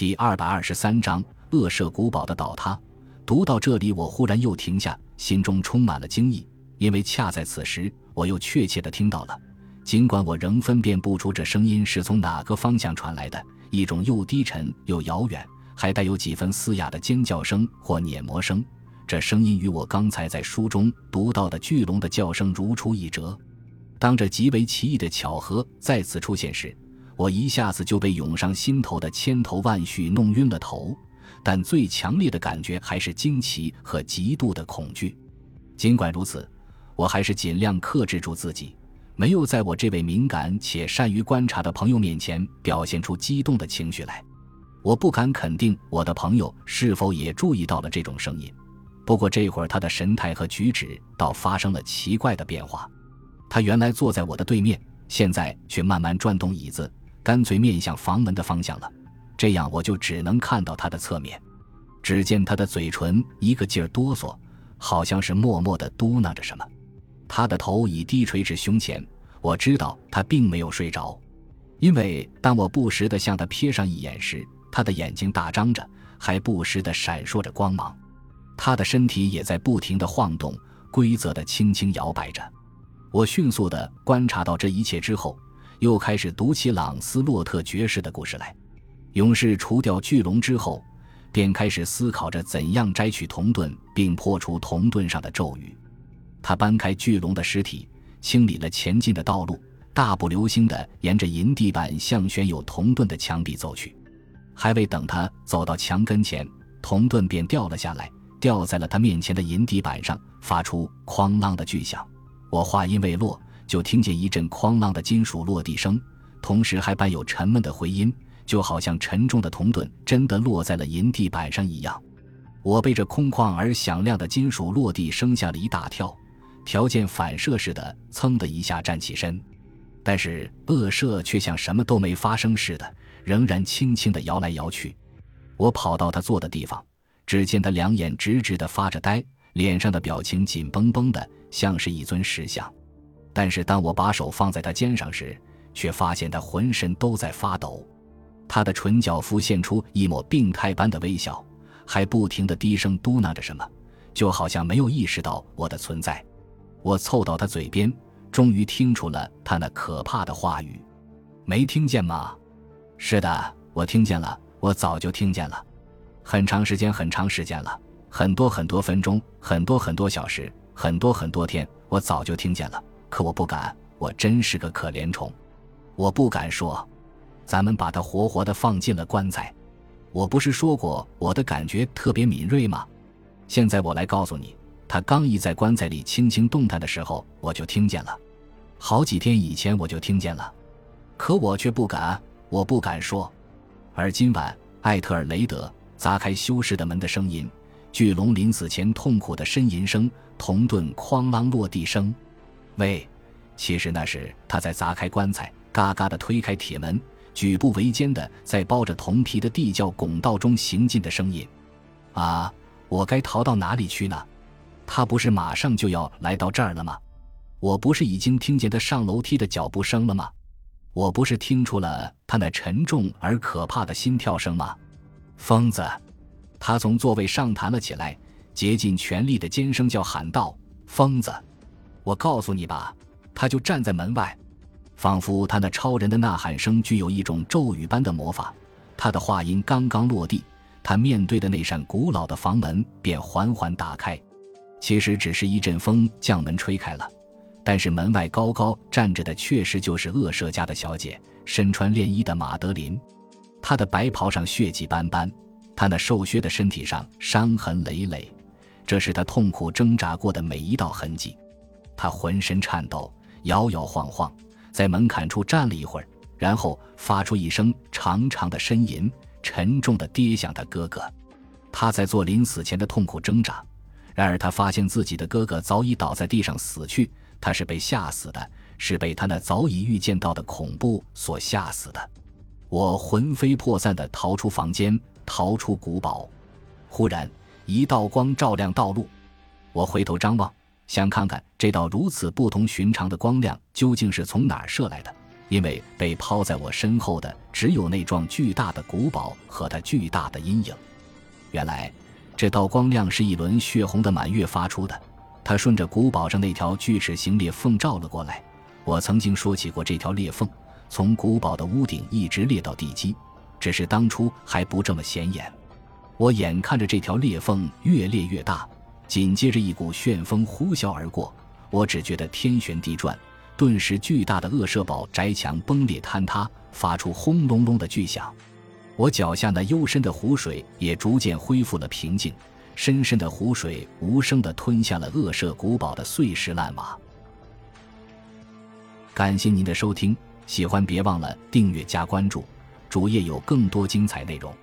第二百二十三章恶舍古堡的倒塌。读到这里，我忽然又停下，心中充满了惊异，因为恰在此时，我又确切地听到了，尽管我仍分辨不出这声音是从哪个方向传来的，一种又低沉又遥远，还带有几分嘶哑的尖叫声或碾磨声。这声音与我刚才在书中读到的巨龙的叫声如出一辙。当这极为奇异的巧合再次出现时，我一下子就被涌上心头的千头万绪弄晕了头。但最强烈的感觉还是惊奇和极度的恐惧。尽管如此，我还是尽量克制住自己，没有在我这位敏感且善于观察的朋友面前表现出激动的情绪来。我不敢肯定我的朋友是否也注意到了这种声音。不过这会儿他的神态和举止倒发生了奇怪的变化。他原来坐在我的对面，现在却慢慢转动椅子，干脆面向房门的方向了。这样我就只能看到他的侧面。只见他的嘴唇一个劲儿哆嗦，好像是默默地嘟囔着什么。他的头已低垂至胸前。我知道他并没有睡着，因为当我不时地向他瞥上一眼时，他的眼睛大张着，还不时地闪烁着光芒。他的身体也在不停地晃动，规则地轻轻摇摆着。我迅速地观察到这一切之后，又开始读起朗斯洛特爵士的故事来。勇士除掉巨龙之后，便开始思考着怎样摘取铜盾，并破除铜盾上的咒语。他搬开巨龙的尸体，清理了前进的道路，大步流星地沿着银地板向悬有铜盾的墙壁走去。还未等他走到墙跟前，铜盾便掉了下来，掉在了他面前的银地板上，发出哐啷的巨响。我话音未落，就听见一阵哐啷的金属落地声，同时还伴有沉闷的回音，就好像沉重的铜盾真的落在了银地板上一样。我被这空旷而响亮的金属落地声吓了一大跳，条件反射似的，噌的一下站起身。但是恶舍却像什么都没发生似的，仍然轻轻地摇来摇去。我跑到他坐的地方，只见他两眼直直地发着呆，脸上的表情紧绷绷的。像是一尊石像，但是当我把手放在他肩上时，却发现他浑身都在发抖。他的唇角浮现出一抹病态般的微笑，还不停地低声嘟囔着什么，就好像没有意识到我的存在。我凑到他嘴边，终于听出了他那可怕的话语：“没听见吗？”“是的，我听见了，我早就听见了，很长时间，很长时间了，很多很多分钟，很多很多小时。”很多很多天，我早就听见了，可我不敢。我真是个可怜虫，我不敢说。咱们把他活活的放进了棺材。我不是说过我的感觉特别敏锐吗？现在我来告诉你，他刚一在棺材里轻轻动弹的时候，我就听见了。好几天以前我就听见了，可我却不敢，我不敢说。而今晚，艾特尔雷德砸开修士的门的声音。巨龙临死前痛苦的呻吟声，铜盾哐啷落地声，喂，其实那是他在砸开棺材，嘎嘎的推开铁门，举步维艰的在包着铜皮的地窖拱道中行进的声音。啊，我该逃到哪里去呢？他不是马上就要来到这儿了吗？我不是已经听见他上楼梯的脚步声了吗？我不是听出了他那沉重而可怕的心跳声吗？疯子！他从座位上弹了起来，竭尽全力的尖声叫喊道：“疯子！我告诉你吧，他就站在门外，仿佛他那超人的呐喊声具有一种咒语般的魔法。他的话音刚刚落地，他面对的那扇古老的房门便缓缓打开。其实只是一阵风将门吹开了，但是门外高高站着的确实就是恶舍家的小姐，身穿练衣的马德琳。她的白袍上血迹斑斑。他那瘦削的身体上伤痕累累，这是他痛苦挣扎过的每一道痕迹。他浑身颤抖，摇摇晃晃，在门槛处站了一会儿，然后发出一声长长的呻吟，沉重地跌向他哥哥。他在做临死前的痛苦挣扎，然而他发现自己的哥哥早已倒在地上死去。他是被吓死的，是被他那早已预见到的恐怖所吓死的。我魂飞魄散地逃出房间。逃出古堡，忽然一道光照亮道路，我回头张望，想看看这道如此不同寻常的光亮究竟是从哪儿射来的。因为被抛在我身后的只有那幢巨大的古堡和它巨大的阴影。原来，这道光亮是一轮血红的满月发出的，它顺着古堡上那条锯齿形裂缝照了过来。我曾经说起过这条裂缝，从古堡的屋顶一直裂到地基，只是当初还不这么显眼。我眼看着这条裂缝越裂越大，紧接着一股旋风呼啸而过，我只觉得天旋地转。顿时，巨大的恶舍堡宅墙崩裂坍塌，发出轰隆隆的巨响。我脚下那幽深的湖水也逐渐恢复了平静，深深的湖水无声地吞下了恶舍古堡的碎石烂瓦。感谢您的收听，喜欢别忘了订阅加关注，主页有更多精彩内容。